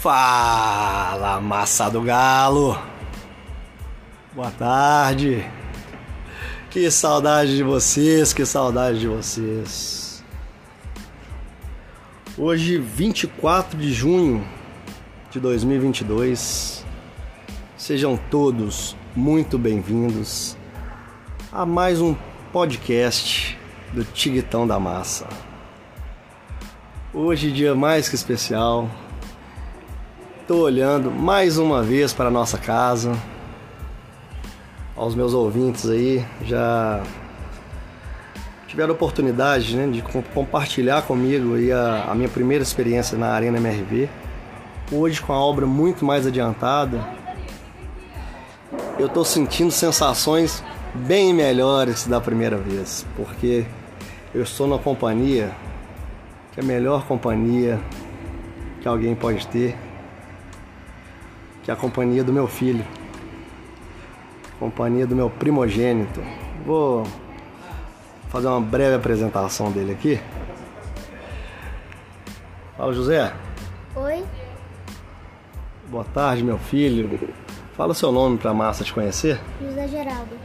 Fala, massa do galo. Boa tarde. Que saudade de vocês, que saudade de vocês. Hoje, 24 de junho de 2022. Sejam todos muito bem-vindos a mais um podcast do Tiguitão da Massa. Hoje, dia mais que especial. Estou olhando mais uma vez para a nossa casa. Aos meus ouvintes aí, já tiveram oportunidade né, de compartilhar comigo aí a, a minha primeira experiência na Arena MRV. Hoje, com a obra muito mais adiantada, eu estou sentindo sensações bem melhores da primeira vez, porque eu estou na companhia que é a melhor companhia que alguém pode ter, que é a companhia do meu filho, companhia do meu primogênito. Vou fazer uma breve apresentação dele aqui. Fala, José. Oi, Boa tarde, meu filho. Fala o seu nome para a massa te conhecer. José Geraldo.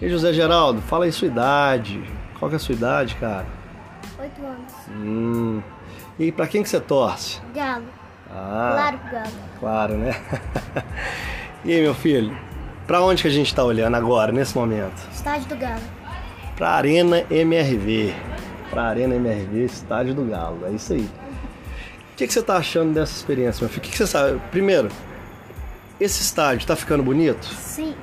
E José Geraldo, fala aí sua idade. Qual que é a sua idade, cara? Oito anos. Hum. E para quem que você torce? Galo. Ah, Claro que galo. claro, né? e aí, meu filho? Para onde que a gente está olhando agora, nesse momento? Estádio do Galo. Para Arena MRV. Para Arena MRV, Estádio do Galo. É isso aí. O que, que você está achando dessa experiência, meu filho? O que, que você sabe? Primeiro, esse estádio está ficando bonito? Sim,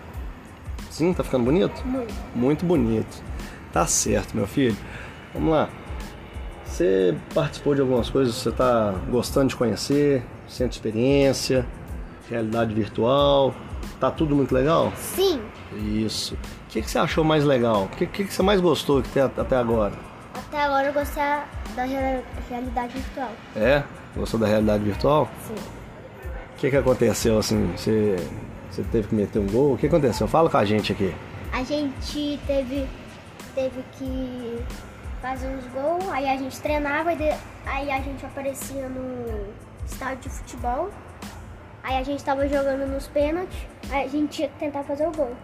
Sim, tá ficando bonito? muito. Muito bonito. Tá certo, meu filho. Vamos lá. Você participou de algumas coisas, você tá gostando de conhecer, centro de experiência, realidade virtual. Tá tudo muito legal? Sim, Isso. O que, que você achou mais legal? O que, que, que você mais gostou que tem at- até agora? até agora eu gostei da real- realidade virtual. É? Gostou da realidade virtual? Sim. O que, que aconteceu assim? Você, você teve que meter um gol? O que aconteceu? Fala com a gente aqui. A gente teve, teve que fazer uns gols, aí a gente treinava, aí a gente aparecia no estádio de futebol. Aí a gente tava jogando nos pênaltis, aí a gente tinha que tentar fazer o gol.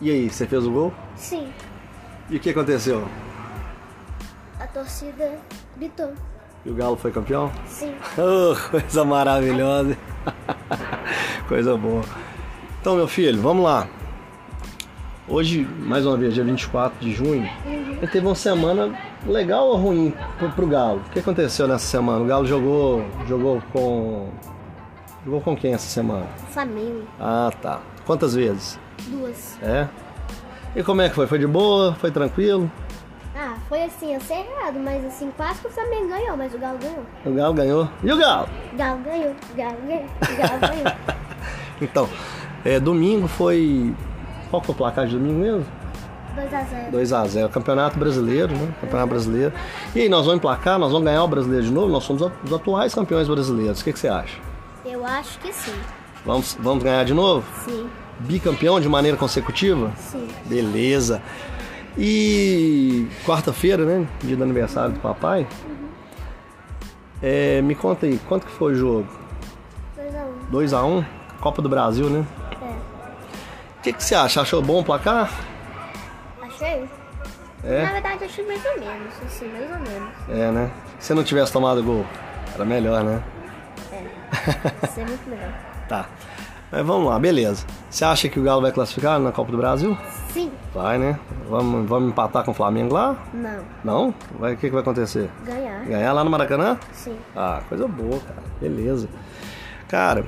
E aí, você fez o gol? Sim, E o que aconteceu? a torcida gritou. E o Galo foi campeão? Sim, Oh, coisa maravilhosa. coisa boa. Então, meu filho, vamos lá. Hoje, mais uma vez, dia 24 de junho, ele teve uma semana legal ou ruim pro, pro Galo? O que aconteceu nessa semana? O Galo jogou, jogou com. Jogou com quem essa semana? Flamengo, Ah, tá. Quantas vezes? duas. É? E como é que foi? Foi de boa? Foi tranquilo? Ah, foi assim, acerrado, mas assim, quase que o Flamengo ganhou, mas o Galo ganhou. O Galo ganhou? E o Galo? Galo ganhou, Galo ganhou, Galo ganhou. Então, é, domingo foi. Qual foi o placar de domingo mesmo? 2x0. 2x0. Campeonato brasileiro, né? Campeonato brasileiro. E aí, nós vamos emplacar, nós vamos ganhar o brasileiro de novo? Nós somos os atuais campeões brasileiros. O que, que você acha? Eu acho que sim. Vamos, vamos ganhar de novo? Sim, Bicampeão de maneira consecutiva? sim. Beleza. E quarta-feira, né? Dia do aniversário do papai. É, me conta aí, quanto que foi o jogo? 2x1. 2x1? Copa do Brasil, né? É. O que, que você acha? Achou bom o placar? Achei? Na É? verdade, achei mais ou menos. Assim, mais ou menos. É, né? Se não tivesse tomado gol, era melhor, né? É. É muito melhor. Tá. Mas vamos lá, beleza. Você acha que o Galo vai classificar na Copa do Brasil? Sim. Vai, né? Vamos, vamos empatar com o Flamengo lá? Não. Não? Vai, o que, que vai acontecer? Ganhar. Ganhar lá no Maracanã? Sim. Ah, coisa boa, cara. Beleza. Cara,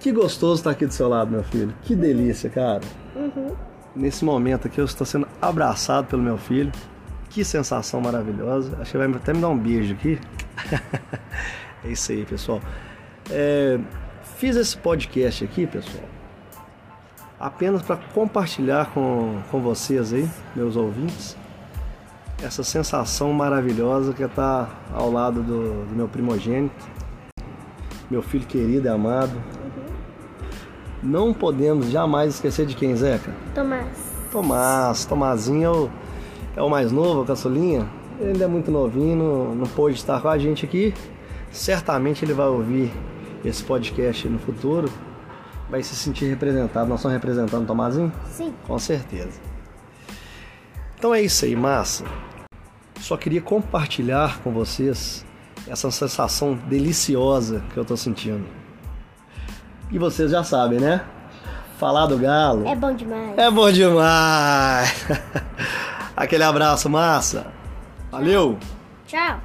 que gostoso estar aqui do seu lado, meu filho. Que delícia, cara. Uhum. Nesse momento aqui eu estou sendo abraçado pelo meu filho. Que sensação maravilhosa. Acho que vai até me dar um beijo aqui. é isso aí, pessoal. É, fiz esse podcast aqui, pessoal, apenas para compartilhar com, com vocês aí, meus ouvintes, essa sensação maravilhosa que é estar ao lado do, do meu primogênito, meu filho querido e amado. Não podemos jamais esquecer de quem, Zeca? Tomás. Tomás. Tomazinho é o, é o mais novo, a caçulinha. Ele é muito novinho, não, não pôde estar com a gente aqui. certamente ele vai ouvir esse podcast no futuro, vai se sentir representado. Nós estamos representando o Tomazinho? Sim. Com certeza. Então é isso aí, massa. Só queria compartilhar com vocês essa sensação deliciosa que eu tô sentindo. E vocês já sabem, né? Falar do galo É bom demais. é bom demais. Aquele abraço, massa. Valeu! Tchau.